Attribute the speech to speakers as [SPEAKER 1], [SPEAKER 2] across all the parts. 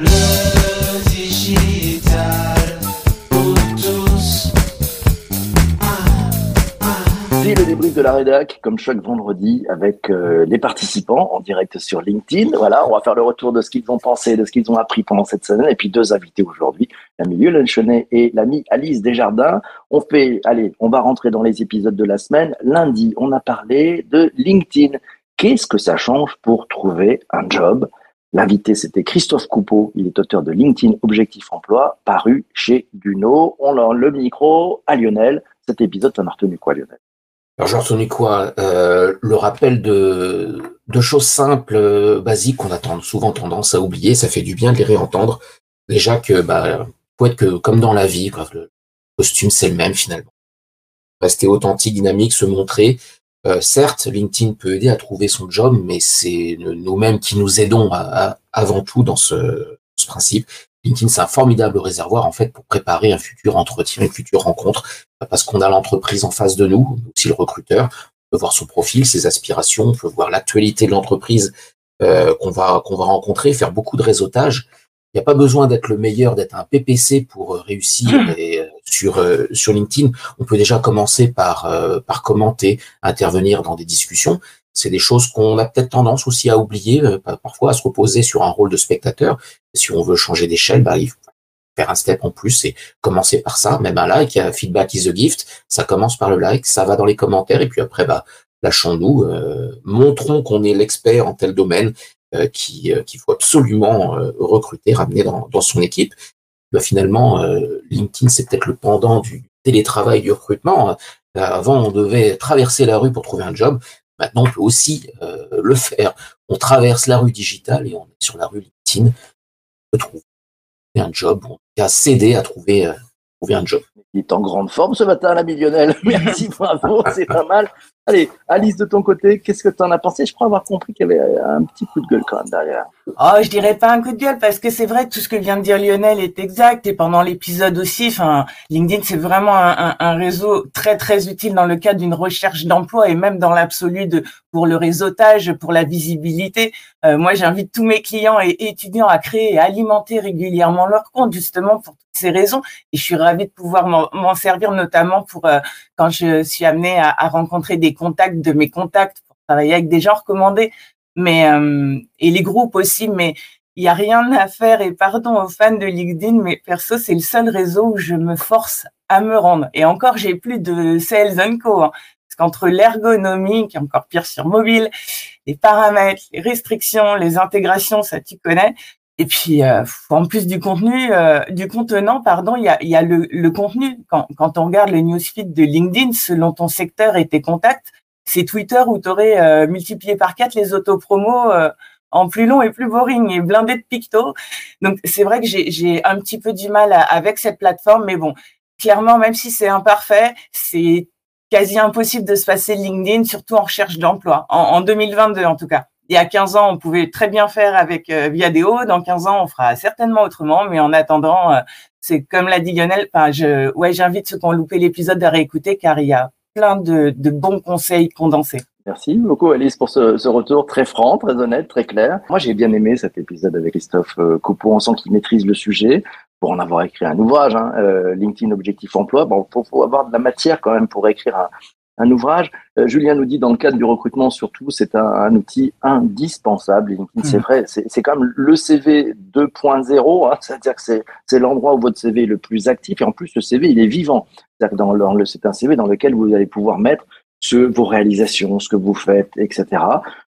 [SPEAKER 1] Le digital pour tous.
[SPEAKER 2] C'est le débrief de la rédac, comme chaque vendredi, avec euh, les participants en direct sur LinkedIn. Voilà, on va faire le retour de ce qu'ils ont pensé, de ce qu'ils ont appris pendant cette semaine, et puis deux invités aujourd'hui, l'ami Yolande Chenet et l'ami Alice Desjardins. On fait, allez, on va rentrer dans les épisodes de la semaine. Lundi, on a parlé de LinkedIn. Qu'est-ce que ça change pour trouver un job L'invité, c'était Christophe Coupeau. Il est auteur de LinkedIn Objectif Emploi, paru chez Duno. On a le micro à Lionel. Cet épisode, t'en as retenu quoi, Lionel?
[SPEAKER 3] Alors j'ai retenu quoi? Euh, Le rappel de, choses simples, euh, basiques qu'on a souvent tendance à oublier. Ça fait du bien de les réentendre. Déjà que bah faut être que comme dans la vie, le costume c'est le même finalement. Rester authentique, dynamique, se montrer. Euh, certes, LinkedIn peut aider à trouver son job, mais c'est nous-mêmes qui nous aidons avant tout dans ce, ce principe. LinkedIn, c'est un formidable réservoir en fait pour préparer un futur entretien, une future rencontre, parce qu'on a l'entreprise en face de nous, aussi le recruteur. On peut voir son profil, ses aspirations, on peut voir l'actualité de l'entreprise euh, qu'on va qu'on va rencontrer, faire beaucoup de réseautage. Il n'y a pas besoin d'être le meilleur, d'être un PPC pour euh, réussir et, euh, sur euh, sur LinkedIn. On peut déjà commencer par par commenter, intervenir dans des discussions. C'est des choses qu'on a peut-être tendance aussi à oublier, pa- parfois à se reposer sur un rôle de spectateur. Si on veut changer d'échelle, bah, il faut faire un step en plus et commencer par ça. Même un like, un feedback is a gift. Ça commence par le like, ça va dans les commentaires et puis après, bah, lâchons-nous, euh, montrons qu'on est l'expert en tel domaine qui euh, qu'il faut absolument euh, recruter, ramener dans, dans son équipe. Bah, finalement, euh, LinkedIn, c'est peut-être le pendant du télétravail, du recrutement. Euh, Avant, on devait traverser la rue pour trouver un job. Maintenant, on peut aussi euh, le faire. On traverse la rue digitale et on est sur la rue LinkedIn. On peut trouver un job, on peut s'aider à trouver, euh, trouver un job.
[SPEAKER 2] Il est en grande forme ce matin, l'ami Lionel. Merci, bravo, c'est pas mal. Allez, Alice, de ton côté, qu'est-ce que tu en as pensé? Je crois avoir compris qu'il y avait un petit coup de gueule quand même derrière.
[SPEAKER 4] Oh, je dirais pas un coup de gueule parce que c'est vrai que tout ce que vient de dire Lionel est exact et pendant l'épisode aussi, LinkedIn c'est vraiment un, réseau très très utile dans le cadre d'une recherche d'emploi et même dans l'absolu pour le réseautage, pour la visibilité. Euh, moi, j'invite tous mes clients et étudiants à créer et alimenter régulièrement leur compte justement pour toutes ces raisons et je suis ravie de pouvoir m'en servir notamment pour euh, quand je suis amenée à rencontrer des contacts de mes contacts pour travailler avec des gens recommandés. Mais euh, et les groupes aussi mais il y a rien à faire. Et pardon aux fans de LinkedIn mais perso c'est le seul réseau où je me force à me rendre. Et encore j'ai plus de sales and co hein, parce qu'entre l'ergonomie qui est encore pire sur mobile les paramètres les restrictions les intégrations ça tu connais et puis euh, en plus du contenu euh, du contenant pardon il y a, y a le, le contenu quand, quand on regarde le newsfeed de LinkedIn selon ton secteur et tes contacts c'est Twitter où tu aurais multiplié par quatre les autopromos euh, en plus long et plus boring et blindé de pictos. Donc c'est vrai que j'ai un petit peu du mal avec cette plateforme, mais bon, clairement, même si c'est imparfait, c'est quasi impossible de se passer LinkedIn, surtout en recherche d'emploi, en, en 2022 en tout cas. Il y a 15 ans, on pouvait très bien faire avec euh, Viadeo. Dans 15 ans, on fera certainement autrement. Mais en attendant, euh, c'est comme l'a dit Lionel. Enfin, je, ouais, j'invite ceux qui ont loupé l'épisode à réécouter car il y a plein de, de bons conseils condensés.
[SPEAKER 2] Merci beaucoup, Alice, pour ce, ce retour très franc, très honnête, très clair. Moi, j'ai bien aimé cet épisode avec Christophe euh, Coupeau. On sent qu'il maîtrise le sujet. Pour en avoir écrit un ouvrage, hein, euh, LinkedIn Objectif Emploi, bon, faut, faut avoir de la matière quand même pour écrire un, un ouvrage. Euh, Julien nous dit dans le cadre du recrutement, surtout, c'est un, un outil indispensable. LinkedIn, c'est
[SPEAKER 4] Mhm.
[SPEAKER 2] vrai, c'est quand même le CV 2.0, hein, c'est-à-dire que c'est l'endroit où votre CV est le plus actif et en plus le CV il est vivant. C'est-à-dire que dans le- dans le- c'est un CV dans lequel vous allez pouvoir mettre ce, vos réalisations, ce que vous faites, etc.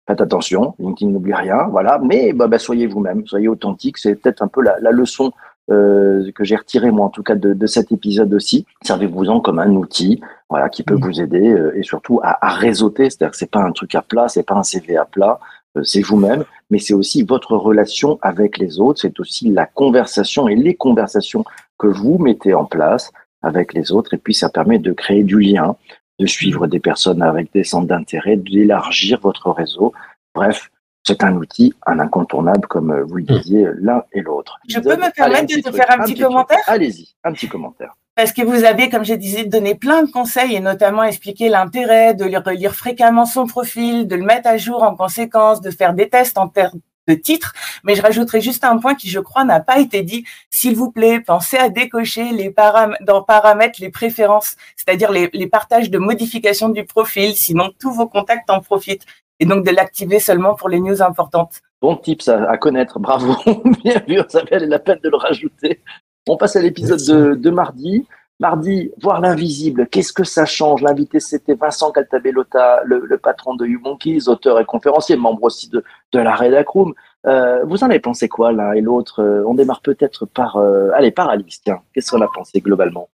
[SPEAKER 2] Faites attention, LinkedIn n'oublie rien, voilà. Mais bah, bah, soyez vous-même, soyez authentique. C'est peut-être un peu la, la leçon euh, que j'ai retirée moi en tout cas de, de cet épisode aussi. Servez-vous-en comme un outil, voilà, qui peut
[SPEAKER 4] Mhm.
[SPEAKER 2] vous aider euh, et surtout à, à réseauter. C'est-à-dire que c'est pas un truc à plat, c'est pas un CV à plat, euh, c'est vous-même, mais c'est aussi votre relation avec les autres. C'est aussi la conversation et les conversations que vous mettez en place avec les autres. Et puis ça permet de créer du lien, de suivre des personnes avec des centres d'intérêt, d'élargir votre réseau. Bref, c'est un outil, un incontournable, comme vous le disiez euh, l'un et l'autre.
[SPEAKER 4] Je peux me permettre
[SPEAKER 2] Allez,
[SPEAKER 4] de te faire un petit commentaire?
[SPEAKER 2] Allez-y, un petit commentaire.
[SPEAKER 4] Parce que vous avez, comme je disais, donné plein de conseils et notamment expliqué l'intérêt de lire, relire fréquemment son profil, de le mettre à jour en conséquence, de faire des tests en termes de titre. Mais je rajouterai juste un point qui, je crois, n'a pas été dit. S'il vous plaît, pensez à décocher les param dans paramètres les préférences, c'est-à-dire les, les partages de modification du profil. Sinon, tous vos contacts en profitent. Et donc de l'activer seulement pour les news importantes.
[SPEAKER 2] Bon tips à, à connaître, bravo, bien vu, ça valait la peine de le rajouter. On passe à l'épisode de, de mardi. Mardi, voir l'invisible, qu'est-ce que ça change? L'invité, c'était Vincent Caltabellota, le, le patron de YouMonkeys, auteur et conférencier, membre aussi de, de la Redacroom. Euh, vous en avez pensé quoi l'un et l'autre? Euh, On démarre peut-être par... Euh, allez, par Alice, tiens. Qu'est-ce qu'on a pensé globalement?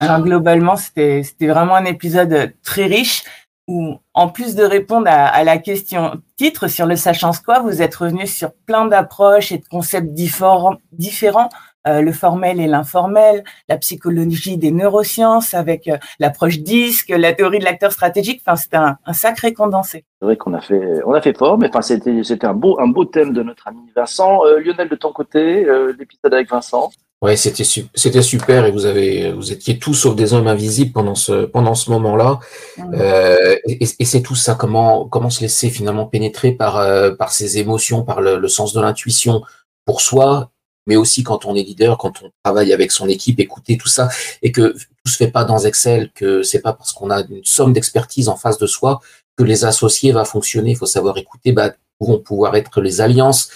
[SPEAKER 4] Alors globalement, c'était c'était vraiment un épisode très riche où, en plus de répondre à, la question titre sur le sachant quoi, vous êtes revenu sur plein d'approches et de concepts différents, euh, le formel et l'informel, la psychologie des neurosciences avec euh, l'approche disque, la théorie de l'acteur stratégique. Enfin, c'était un, sacré condensé.
[SPEAKER 2] C'est vrai qu'on a fait, on a fait fort, mais enfin, c'était, un beau, un beau thème de notre ami Vincent. Euh, Lionel, de ton côté, l'épisode avec Vincent.
[SPEAKER 3] Ouais, c'était su- c'était super et vous avez vous étiez tous sauf des hommes invisibles pendant ce pendant ce moment-là. Euh, et et c'est tout ça comment comment se laisser finalement pénétrer par euh, par ses émotions, par le, le sens de l'intuition pour soi, mais aussi quand on est leader, quand on travaille avec son équipe, écouter tout ça et que tout se fait pas dans Excel, que c'est pas parce qu'on a une somme d'expertise en face de soi que les associés va fonctionner. Il faut savoir écouter, bah, où vont pouvoir être les alliances,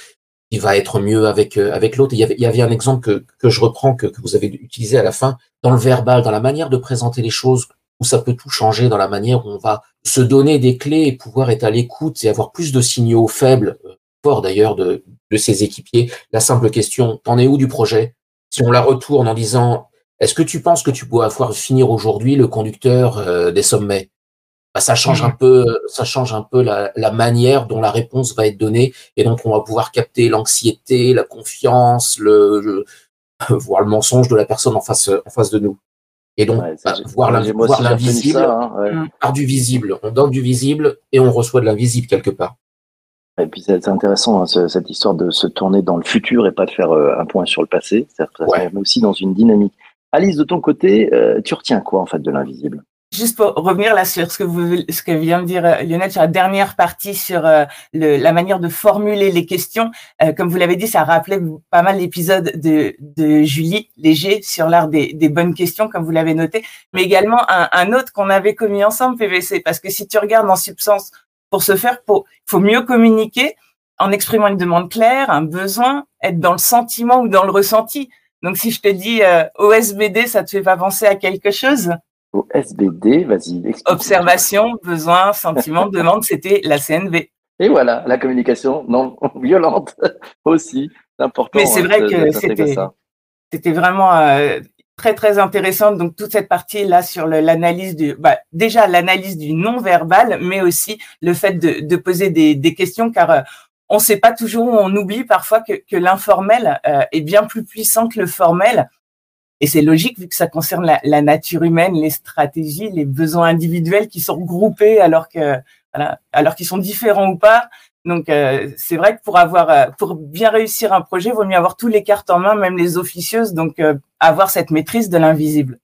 [SPEAKER 3] qui va être mieux avec euh, avec l'autre. Il y avait il y avait un exemple que que je reprends que, que vous avez utilisé à la fin dans le verbal, dans la manière de présenter les choses où ça peut tout changer dans la manière où on va se donner des clés et pouvoir être à l'écoute et avoir plus de signaux faibles, euh, forts d'ailleurs de, de ses équipiers. La simple question, t'en es où du projet? Si on la retourne en disant, est-ce que tu penses que tu pourras pouvoir finir aujourd'hui le conducteur euh, des sommets? Bah, ça change un peu, ça change un peu la, la manière dont la réponse va être donnée et donc on va pouvoir capter l'anxiété, la confiance, le, le voir le mensonge de la personne en face en face de nous. Et donc
[SPEAKER 2] Ouais,
[SPEAKER 3] bah, voir l'invisible
[SPEAKER 2] hein, ouais.
[SPEAKER 3] par du visible. On donne du visible et on reçoit de l'invisible quelque part.
[SPEAKER 2] Et puis c'est c'est intéressant hein, ce- cette histoire de se tourner dans le futur et pas de faire euh, un point sur le passé. Ça, ça
[SPEAKER 3] Ouais.
[SPEAKER 2] se met aussi dans une dynamique. Alice, de ton côté, euh, tu retiens quoi en fait de l'invisible?
[SPEAKER 4] Juste pour revenir là sur ce que vous, ce que vient de dire euh, Lionel sur la dernière partie sur euh, le, la manière de formuler les questions. Euh, comme vous l'avez dit, ça rappelait pas mal l'épisode de, de Julie Léger sur l'art des, des bonnes questions, comme vous l'avez noté, mais également un, un autre qu'on avait commis ensemble, PVC, parce que si tu regardes en substance, pour ce faire, il faut mieux communiquer en exprimant une demande claire, un besoin, être dans le sentiment ou dans le ressenti. Donc si je te dis euh, OSBD, ça te fait pas penser à quelque chose
[SPEAKER 2] Au SBD, vas-y. explique.
[SPEAKER 4] Observation, besoin, sentiment, demande, c'était la CNV.
[SPEAKER 2] Et voilà, la communication non violente aussi. C'est important.
[SPEAKER 4] Mais c'est
[SPEAKER 2] hein,
[SPEAKER 4] vrai
[SPEAKER 2] de-
[SPEAKER 4] que c'était-. C'était vraiment euh, très très intéressant. Donc toute cette partie là sur l'analyse du, bah, déjà l'analyse du non verbal, mais aussi le fait de, de poser des, des questions, car euh, on ne sait pas toujours, on oublie parfois que, que l'informel euh, est bien plus puissant que le formel. Et c'est logique vu que ça concerne la, la nature humaine, les stratégies, les besoins individuels qui sont regroupés alors que voilà, alors qu'ils sont différents ou pas. Donc euh, c'est vrai que pour avoir euh, pour bien réussir un projet, il vaut mieux avoir tous les cartes en main, même les officieuses. Donc euh, avoir cette maîtrise de l'invisible.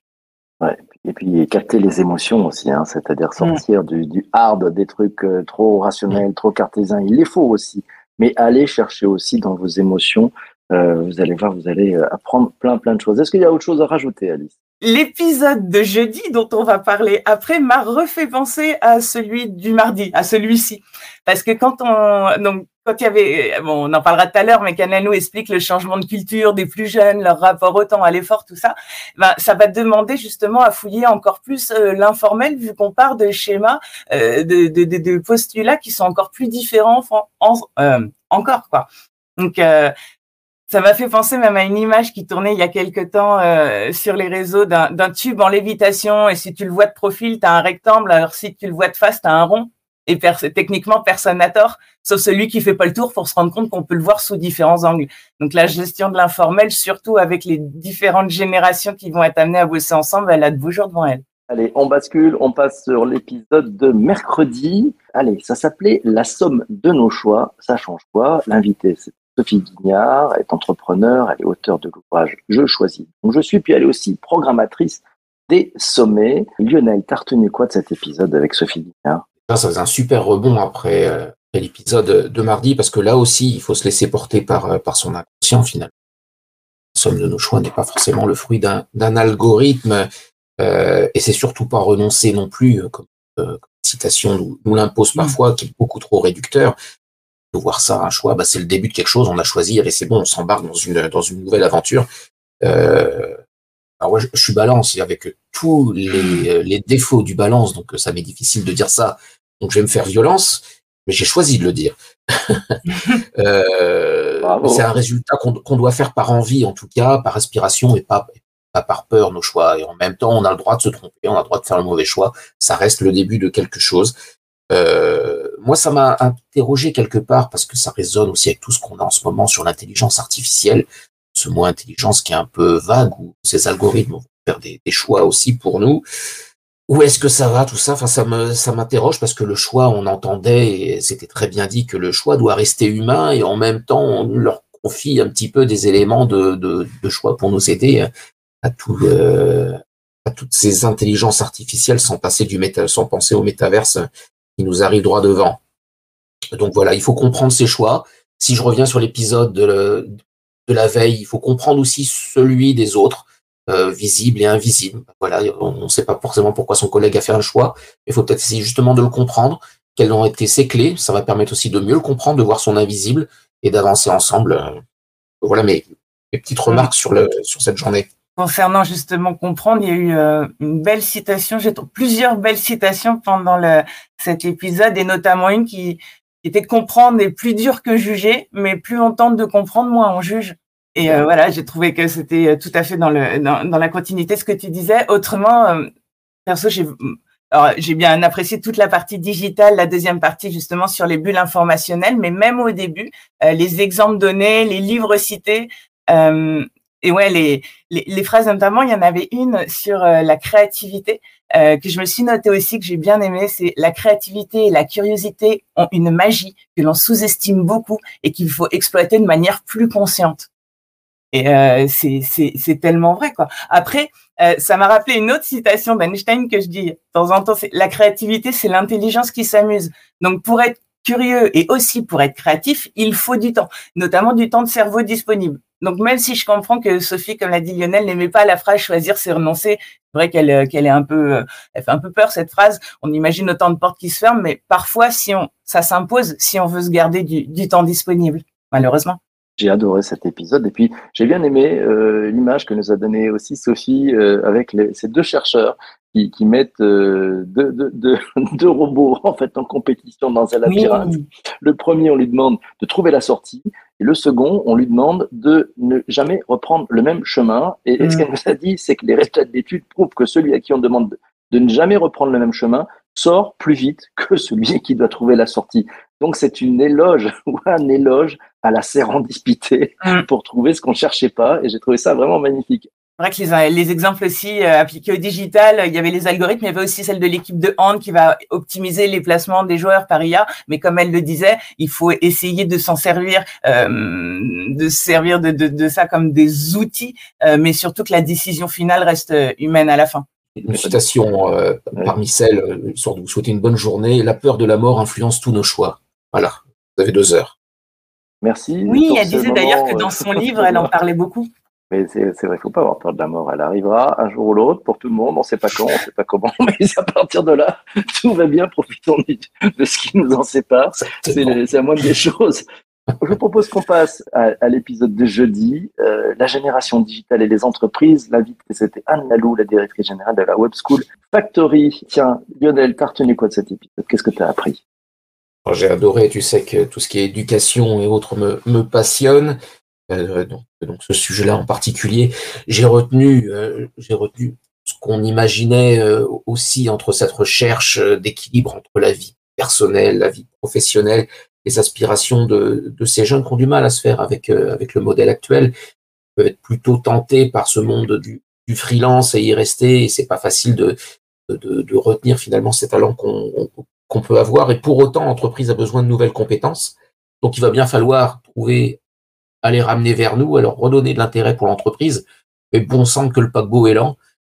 [SPEAKER 2] Et puis capter les émotions aussi, hein, c'est-à-dire sortir du, du hard, des trucs trop rationnels, trop cartésiens. Il les faut aussi, mais allez chercher aussi dans vos émotions. Euh, vous allez voir, vous allez euh, apprendre plein plein de choses. Est-ce qu'il y a autre chose à rajouter, Alice?
[SPEAKER 4] L'épisode de jeudi dont on va parler après m'a refait penser à celui du mardi, à celui-ci, parce que quand on donc quand il y avait bon on en parlera tout à l'heure, mais Canano explique le changement de culture des plus jeunes, leur rapport au temps, à l'effort, tout ça, ben ça va demander justement à fouiller encore plus euh, l'informel vu qu'on part de schémas, euh, de, postulats qui sont encore plus différents en, en- euh, encore quoi. Donc euh, ça m'a fait penser même à une image qui tournait il y a quelque temps euh, sur les réseaux d'un tube en lévitation. Et si tu le vois de profil, tu as un rectangle. Alors si tu le vois de face, tu as un rond. Et techniquement, personne n'a tort, sauf celui qui fait pas le tour pour se rendre compte qu'on peut le voir sous différents angles. Donc la gestion de l'informel, surtout avec les différentes générations qui vont être amenées à bosser ensemble, elle a de beaux jours devant elle.
[SPEAKER 2] Allez, on bascule, on passe sur l'épisode de mercredi. Allez, ça s'appelait La somme de nos choix. Ça change quoi? L'invité, c'est Sophie Guignard, est entrepreneur, elle est auteure de l'ouvrage Je choisis. Donc je suis, puis elle est aussi programmatrice des sommets. Lionel, t'as retenu quoi de cet épisode avec Sophie Guignard
[SPEAKER 3] Ça, ça faisait un super rebond après, euh, l'épisode de mardi, parce que là aussi, il faut se laisser porter par, par son inconscient finalement. La somme de nos choix n'est pas forcément le fruit d'un algorithme, euh, et c'est surtout pas renoncer non plus, comme, euh, citation nous, nous l'impose parfois, qui est beaucoup trop réducteur. De voir ça, un choix, bah, c'est le début de quelque chose, on a choisi, et c'est bon, on s'embarque dans une, dans une nouvelle aventure. Euh, alors je, je, suis balance, et avec tous les, les défauts du balance, donc ça m'est difficile de dire ça, donc je vais me faire violence, mais j'ai choisi de le dire. euh, c'est un résultat qu'on qu doit faire par envie, en tout cas, par aspiration et pas, pas par peur, nos choix. Et en même temps, on a le droit de se tromper, on a le droit de faire le mauvais choix. Ça reste le début de quelque chose. Euh, moi, ça m'a interrogé quelque part parce que ça résonne aussi avec tout ce qu'on a en ce moment sur l'intelligence artificielle, ce mot intelligence qui est un peu vague, où ces algorithmes vont faire des, choix aussi pour nous. Où est-ce que ça va tout ça? Enfin, ça me ça m'interroge parce que le choix, on entendait et c'était très bien dit que le choix doit rester humain et en même temps on leur confie un petit peu des éléments de, de, choix pour nous aider euh, à toutes ces intelligences artificielles sans passer du méta, sans penser au métaverse nous arrive droit devant. Donc voilà, il faut comprendre ces choix. Si je reviens sur l'épisode de, la veille, il faut comprendre aussi celui des autres euh, visible et invisible. Voilà, on ne sait pas forcément pourquoi son collègue a fait un choix. Il faut peut-être essayer justement de le comprendre, quelles ont été ses clés. Ça va permettre aussi de mieux le comprendre, de voir son invisible et d'avancer ensemble. Voilà mes, petites remarques sur cette journée.
[SPEAKER 4] Concernant justement comprendre, il y a eu euh, une belle citation, j'ai plusieurs belles citations pendant le, cet épisode et notamment une qui, qui était comprendre est plus dur que juger, mais plus on tente de comprendre, moins on juge. Et euh, voilà, j'ai trouvé que c'était euh, tout à fait dans, le, dans, la continuité de ce que tu disais. Autrement, euh, perso, j'ai j'ai bien apprécié toute la partie digitale, la deuxième partie justement sur les bulles informationnelles, mais même au début, euh, les exemples donnés, les livres cités, euh, et ouais, les, les, les, phrases notamment, il y en avait une sur la créativité que je me suis notée aussi que j'ai bien aimé. C'est la créativité et la curiosité ont une magie que l'on sous-estime beaucoup et qu'il faut exploiter de manière plus consciente. Et euh, c'est tellement vrai, quoi. Après, euh, ça m'a rappelé une autre citation d'Einstein que je dis de temps en temps, c'est la créativité, c'est l'intelligence qui s'amuse. Donc, pour être curieux et aussi pour être créatif, il faut du temps, notamment du temps de cerveau disponible. Donc, même si je comprends que Sophie, comme l'a dit Lionel, n'aimait pas la phrase choisir, c'est renoncer, c'est vrai qu'elle euh, qu'elle est un peu, euh, elle fait un peu peur cette phrase. On imagine autant de portes qui se ferment, mais parfois, si on, ça s'impose, si on veut se garder du, du temps disponible, malheureusement.
[SPEAKER 2] J'ai adoré cet épisode et puis j'ai bien aimé euh, l'image que nous a donnée aussi Sophie euh, avec les, ces deux chercheurs qui, qui mettent euh, deux, deux, deux, deux, robots en fait en compétition dans un labyrinthe. Oui. Le premier, on lui demande de trouver la sortie et le second, on lui demande de ne jamais reprendre le même chemin. Et, ce qu'elle nous a dit, c'est que les résultats de l'étude prouvent que celui à qui on demande de, de ne jamais reprendre le même chemin sort plus vite que celui qui doit trouver la sortie. Donc c'est une éloge ou un éloge à la sérendipité mmh. pour trouver ce qu'on cherchait pas et j'ai trouvé ça vraiment magnifique.
[SPEAKER 4] C'est vrai que les, les exemples aussi euh, appliqués au digital, il y avait les algorithmes, il y avait aussi celle de l'équipe de hand qui va optimiser les placements des joueurs par IA. Mais comme elle le disait, il faut essayer de s'en servir, euh, de servir de, de, de, ça comme des outils, euh, mais surtout que la décision finale reste humaine à la fin.
[SPEAKER 3] Une citation euh, parmi celles, euh, sur vous souhaiter une bonne journée. La peur de la mort influence tous nos choix. Voilà, vous avez deux heures.
[SPEAKER 2] Merci.
[SPEAKER 4] Oui, elle disait d'ailleurs que dans son livre, elle en parlait beaucoup.
[SPEAKER 2] Mais c'est vrai, il ne faut pas avoir peur de la mort. Elle arrivera un jour ou l'autre pour tout le monde. On ne sait pas quand, on ne sait pas comment. Mais à partir de là, tout va bien. Profitons de ce qui nous en sépare. C'est la moindre des choses. Je vous propose qu'on passe à, à l'épisode de jeudi, euh, la génération digitale et les entreprises. L'invité, c'était Anne Lalou, la directrice générale de la Web School Factory. Tiens, Lionel, t'as retenu quoi de cet épisode? Qu'est-ce que tu as appris
[SPEAKER 3] J'ai adoré, tu sais que tout ce qui est éducation et autres me, me passionne. Euh, donc, ce sujet-là en particulier, j'ai retenu, euh, j'ai retenu ce qu'on imaginait euh, aussi entre cette recherche d'équilibre entre la vie personnelle, la vie professionnelle les aspirations de, ces jeunes qui ont du mal à se faire avec, avec le modèle actuel, peuvent être plutôt tentés par ce monde du, freelance et y rester. Et c'est pas facile de, de, retenir finalement ces talents qu'on qu'on peut avoir. Et pour autant, l'entreprise a besoin de nouvelles compétences. Donc, il va bien falloir trouver à les ramener vers nous, à leur redonner de l'intérêt pour l'entreprise. Mais bon sang que le paquebot est lent.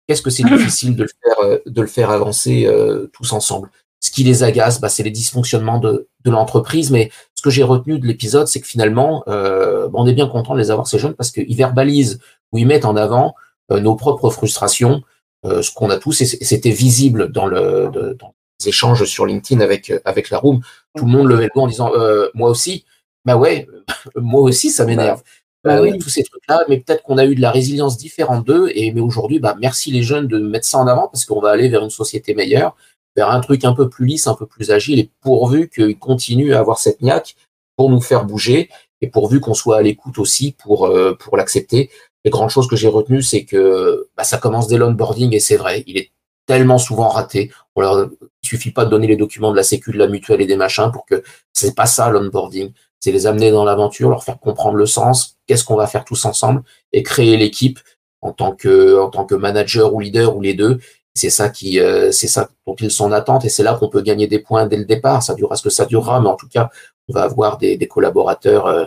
[SPEAKER 3] Qu'est-ce que c'est difficile de le faire, de le faire avancer euh, tous ensemble? Ce qui les agace, bah, c'est les dysfonctionnements de, de l'entreprise. Mais ce que j'ai retenu de l'épisode, c'est que finalement, euh, on est bien content de les avoir ces jeunes parce qu'ils verbalisent ou ils mettent en avant euh, nos propres frustrations, euh, ce qu'on a tous, et c'était visible dans le dans les échanges sur LinkedIn avec avec la room. Tout le monde levait le doigt en disant moi aussi. Bah ouais, moi aussi ça m'énerve. Bah oui. tous ces trucs-là, mais peut-être qu'on a eu de la résilience différente d'eux. Et mais aujourd'hui, bah merci les jeunes de mettre ça en avant parce qu'on va aller vers une société meilleure, vers un truc un peu plus lisse, un peu plus agile, et pourvu qu'ils continuent à avoir cette niaque pour nous faire bouger, et pourvu qu'on soit à l'écoute aussi pour euh, pour l'accepter. Les grandes choses que j'ai retenues, c'est que bah, ça commence dès l'onboarding, et c'est vrai, il est tellement souvent raté. On leur, il suffit pas de donner les documents de la sécu, de la mutuelle et des machins pour que c'est pas ça l'onboarding c'est les amener dans l'aventure, leur faire comprendre le sens, qu'est-ce qu'on va faire tous ensemble et créer l'équipe en tant que en tant que manager ou leader ou les deux. C'est ça qui euh, c'est ça dont ils sont en attente et c'est là qu'on peut gagner des points dès le départ. Ça durera ce que ça durera, mais en tout cas, on va avoir des, des collaborateurs euh,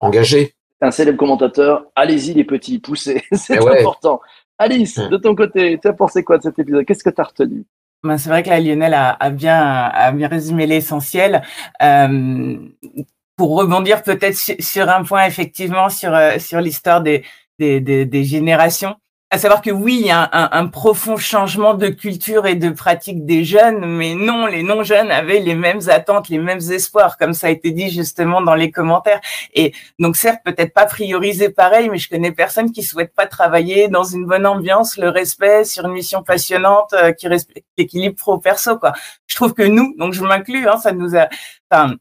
[SPEAKER 3] engagés.
[SPEAKER 2] Un célèbre commentateur, allez-y les petits, poussez, c'est eh important. Alice, hum. de ton côté, tu as pensé quoi de cet épisode? Qu'est-ce que tu as retenu?
[SPEAKER 4] Ben, c'est vrai que la Lionel a, a, bien, a bien résumé l'essentiel. Euh, pour rebondir peut-être sur un point effectivement sur euh, sur l'histoire des, des, des, des générations à savoir que oui, il y a un, un, profond changement de culture et de pratique des jeunes, mais non, les non-jeunes avaient les mêmes attentes, les mêmes espoirs, comme ça a été dit justement dans les commentaires. Et donc certes, peut-être pas prioriser pareil, mais je connais personne qui souhaite pas travailler dans une bonne ambiance, le respect, sur une mission passionnante euh, qui respecte l'équilibre pro-perso. Quoi. Je trouve que nous, donc je m'inclus, hein, ça nous a, enfin,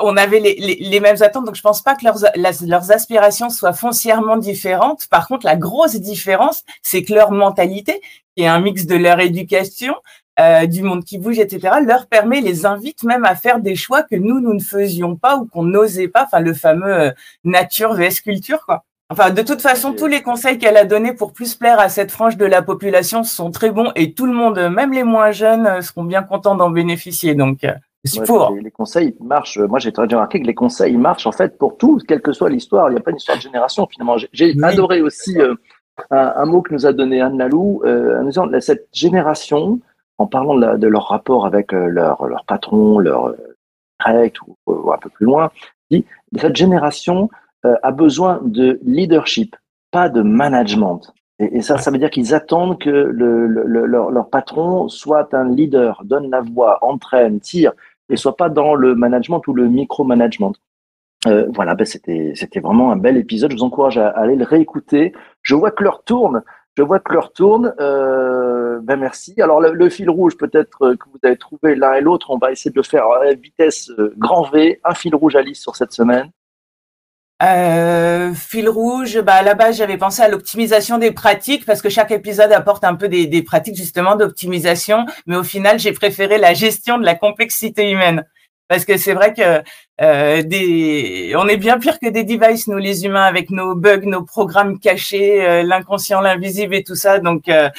[SPEAKER 4] on avait les, les, mêmes attentes, donc je pense pas que leurs, leurs aspirations soient foncièrement différentes. Par contre, la grosse différence, c'est que leur mentalité, qui est un mix de leur éducation, euh, du monde qui bouge, etc., leur permet, les invite même à faire des choix que nous, nous ne faisions pas ou qu'on n'osait pas. Enfin, le fameux euh, nature vs culture, quoi. Enfin, de toute façon, tous les conseils qu'elle a donnés pour plus plaire à cette frange de la population sont très bons et tout le monde, même les moins jeunes, euh, seront bien contents d'en bénéficier. Donc,
[SPEAKER 2] les, conseils marchent. Moi, j'ai très bien remarqué que les conseils marchent en fait pour tout, quelle que soit l'histoire. Il n'y a pas une histoire de génération finalement. J'ai adoré aussi euh, un, mot que nous a donné Anne Lalou, euh, en disant cette génération, en parlant de, leur rapport avec euh, leur, leur patron, leur direct ou, ou, un peu plus loin, dit cette génération a besoin de leadership, pas de management. Et, ça, ça veut dire qu'ils attendent que le, le, leur, leur, patron soit un leader, donne la voix, entraîne, tire, et soit pas dans le management ou le micromanagement. Euh, voilà, ben c'était c'était vraiment un bel épisode. Je vous encourage à, aller le réécouter. Je vois que l'heure tourne. Je vois que l'heure tourne. Euh, ben merci. Alors le, fil rouge, peut-être euh, que vous avez trouvé l'un et l'autre. On va essayer de le faire à vitesse euh, grand V. Un fil rouge Alice sur cette semaine.
[SPEAKER 4] Euh, fil rouge, bah à la base j'avais pensé à l'optimisation des pratiques parce que chaque épisode apporte un peu des, des pratiques justement d'optimisation, mais au final j'ai préféré la gestion de la complexité humaine parce que c'est vrai que euh, des, on est bien pire que des devices nous les humains avec nos bugs, nos programmes cachés, euh, l'inconscient, l'invisible et tout ça. Donc euh,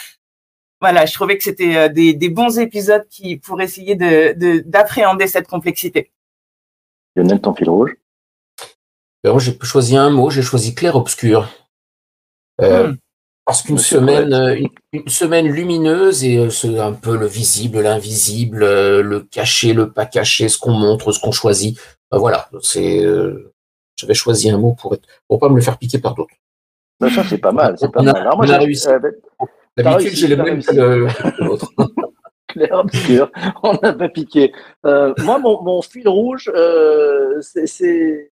[SPEAKER 4] voilà, je trouvais que c'était euh, des, des, bons épisodes qui pour essayer de d'appréhender cette complexité.
[SPEAKER 2] Lionel, ton fil rouge?
[SPEAKER 3] Alors, j'ai choisi un mot, j'ai choisi clair-obscur. Euh, hmm. Parce qu'une semaine, euh, une, semaine lumineuse et euh, c'est un peu le visible, l'invisible, le caché, le pas caché, ce qu'on montre, ce qu'on choisit. voilà, c'est. J'avais choisi un mot pour être, pour pas me le faire piquer par d'autres.
[SPEAKER 2] Ben, ça c'est pas mal, c'est pas mal.
[SPEAKER 3] moi, j'ai réussi. D'habitude, j'ai le même que l'autre.
[SPEAKER 2] clair obscur, on n'a pas piqué. moi, mon, mon, fil rouge, c'est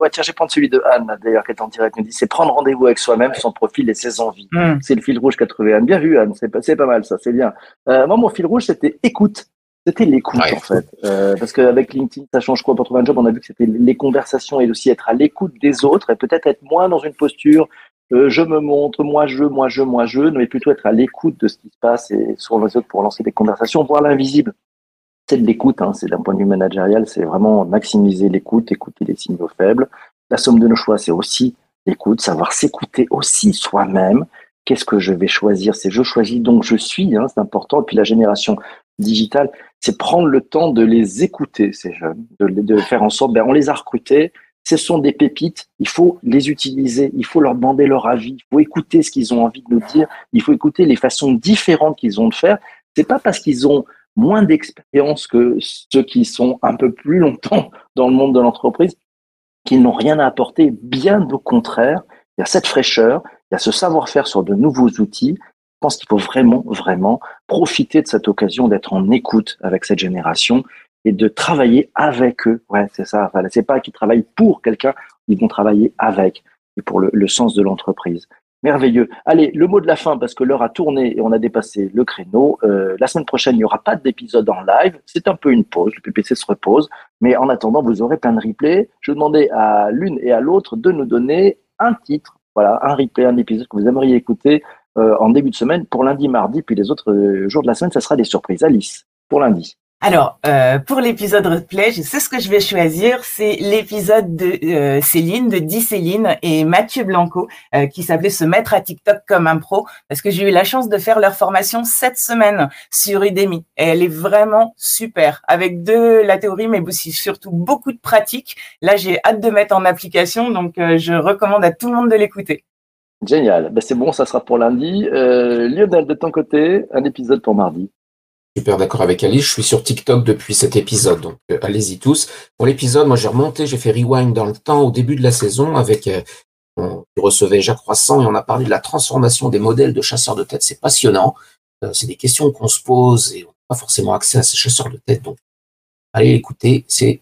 [SPEAKER 2] Ouais, tiens, je vais prendre celui de Anne, d'ailleurs, qui est en direct, me dit, c'est prendre rendez-vous avec soi-même, son profil et ses envies. Hmm. C'est le fil rouge qu'a trouvé Anne. Bien vu, Anne, c'est pas, pas mal, ça, c'est bien. Euh, moi, mon fil rouge, c'était écoute. C'était l'écoute, en fait. Euh, parce qu'avec LinkedIn, ça change quoi pour trouver un job? On a vu que c'était les conversations et aussi être à l'écoute des autres et peut-être être moins dans une posture, euh, je me montre, moi je, moi je, moi je, mais plutôt être à l'écoute de ce qui se passe et sur les autres pour lancer des conversations, voir l'invisible c'est de l'écoute, hein, c'est d'un point de vue managérial, c'est vraiment maximiser l'écoute, écouter les signaux faibles. La somme de nos choix, c'est aussi l'écoute, savoir s'écouter aussi soi-même. Qu'est-ce que je vais choisir? C'est je choisis donc je suis, hein, c'est important. Et puis la génération digitale, c'est prendre le temps de les écouter, ces jeunes, de, de faire en sorte, ben, on les a recrutés, ce sont des pépites, il faut les utiliser, il faut leur demander leur avis, il faut écouter ce qu'ils ont envie de nous dire, il faut écouter les façons différentes qu'ils ont de faire. C'est pas parce qu'ils ont moins d'expérience que ceux qui sont un peu plus longtemps dans le monde de l'entreprise, qui n'ont rien à apporter, bien au contraire. Il y a cette fraîcheur, il y a ce savoir-faire sur de nouveaux outils. Je pense qu'il faut vraiment, vraiment profiter de cette occasion d'être en écoute avec cette génération et de travailler avec eux. Ouais, c'est ça. C'est pas qu'ils travaillent pour quelqu'un, ils vont travailler avec et pour le sens de l'entreprise. Merveilleux. Allez, le mot de la fin, parce que l'heure a tourné et on a dépassé le créneau. Euh, la semaine prochaine, il n'y aura pas d'épisode en live. C'est un peu une pause. Le PPC se repose. Mais en attendant, vous aurez plein de replays. Je demandais à l'une et à l'autre de nous donner un titre, voilà, un replay, un épisode que vous aimeriez écouter euh, en début de semaine pour lundi, mardi, puis les autres euh, jours de la semaine, ça sera des surprises. Alice, pour lundi.
[SPEAKER 4] Alors, euh, pour l'épisode replay, je sais ce que je vais choisir. C'est l'épisode de euh, Céline, de Di Céline et Mathieu Blanco, euh, qui s'appelait Se mettre à TikTok comme un pro, parce que j'ai eu la chance de faire leur formation cette semaine sur Udemy. Et elle est vraiment super, avec de la théorie, mais aussi surtout beaucoup de pratique. Là, j'ai hâte de mettre en application, donc je recommande à tout le monde de l'écouter.
[SPEAKER 2] Génial. Ben, c'est bon, ça sera pour lundi. Lionel, de ton côté, un épisode pour mardi
[SPEAKER 3] super d'accord avec Alice. Je suis sur TikTok depuis cet épisode, donc euh, allez-y tous. Pour l'épisode, moi j'ai remonté, j'ai fait rewind dans le temps au début de la saison avec euh, on recevait Jacques Croissant et on a parlé de la transformation des modèles de chasseurs de tête. C'est passionnant. Euh, c'est des questions qu'on se pose et on n'a pas forcément accès à ces chasseurs de tête. Donc allez écouter, c'est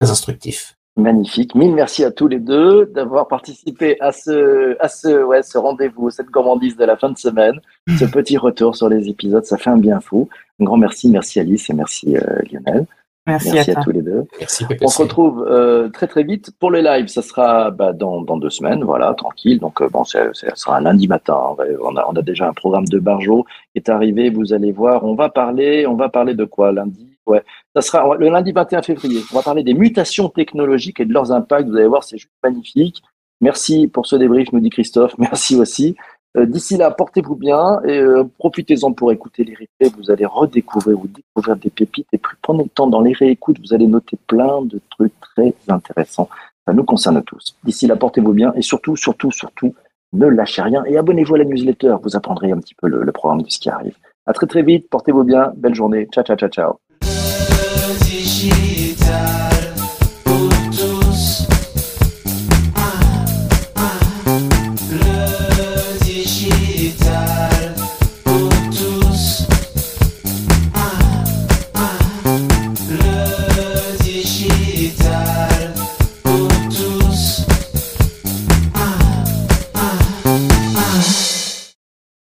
[SPEAKER 3] très instructif.
[SPEAKER 2] Magnifique. Mille merci à tous les deux d'avoir participé à ce, à ce, ouais, ce rendez-vous, cette gourmandise de la fin de semaine, ce petit retour sur les épisodes. Ça fait un bien fou. Un grand merci. Merci Alice et merci euh, Lionel.
[SPEAKER 4] Merci,
[SPEAKER 2] à,
[SPEAKER 4] à,
[SPEAKER 2] tous les deux.
[SPEAKER 3] Merci,
[SPEAKER 2] On se retrouve euh, très très vite pour le live. Ça sera bah, dans, dans deux semaines, voilà, tranquille. Donc euh, bon, ça sera un lundi matin. On a, on a déjà un programme de Barjo qui est arrivé. Vous allez voir. On va parler. On va parler de quoi? Lundi Ouais, ça sera le lundi 21 février. On va parler des mutations technologiques et de leurs impacts. Vous allez voir, c'est juste magnifique. Merci pour ce débrief, nous dit Christophe. Merci aussi. Euh, D'ici là, portez-vous bien et euh, profitez-en pour écouter les replays. Vous allez redécouvrir ou découvrir des pépites et plus prenez le temps dans les réécoutes. Vous allez noter plein de trucs très intéressants. Ça nous concerne tous. D'ici là, portez-vous bien et surtout, surtout, surtout, ne lâchez rien et abonnez-vous à la newsletter. Vous apprendrez un petit peu le, le programme de ce qui arrive. À très très vite. Portez-vous bien. Belle journée. Ciao, ciao, ciao, ciao.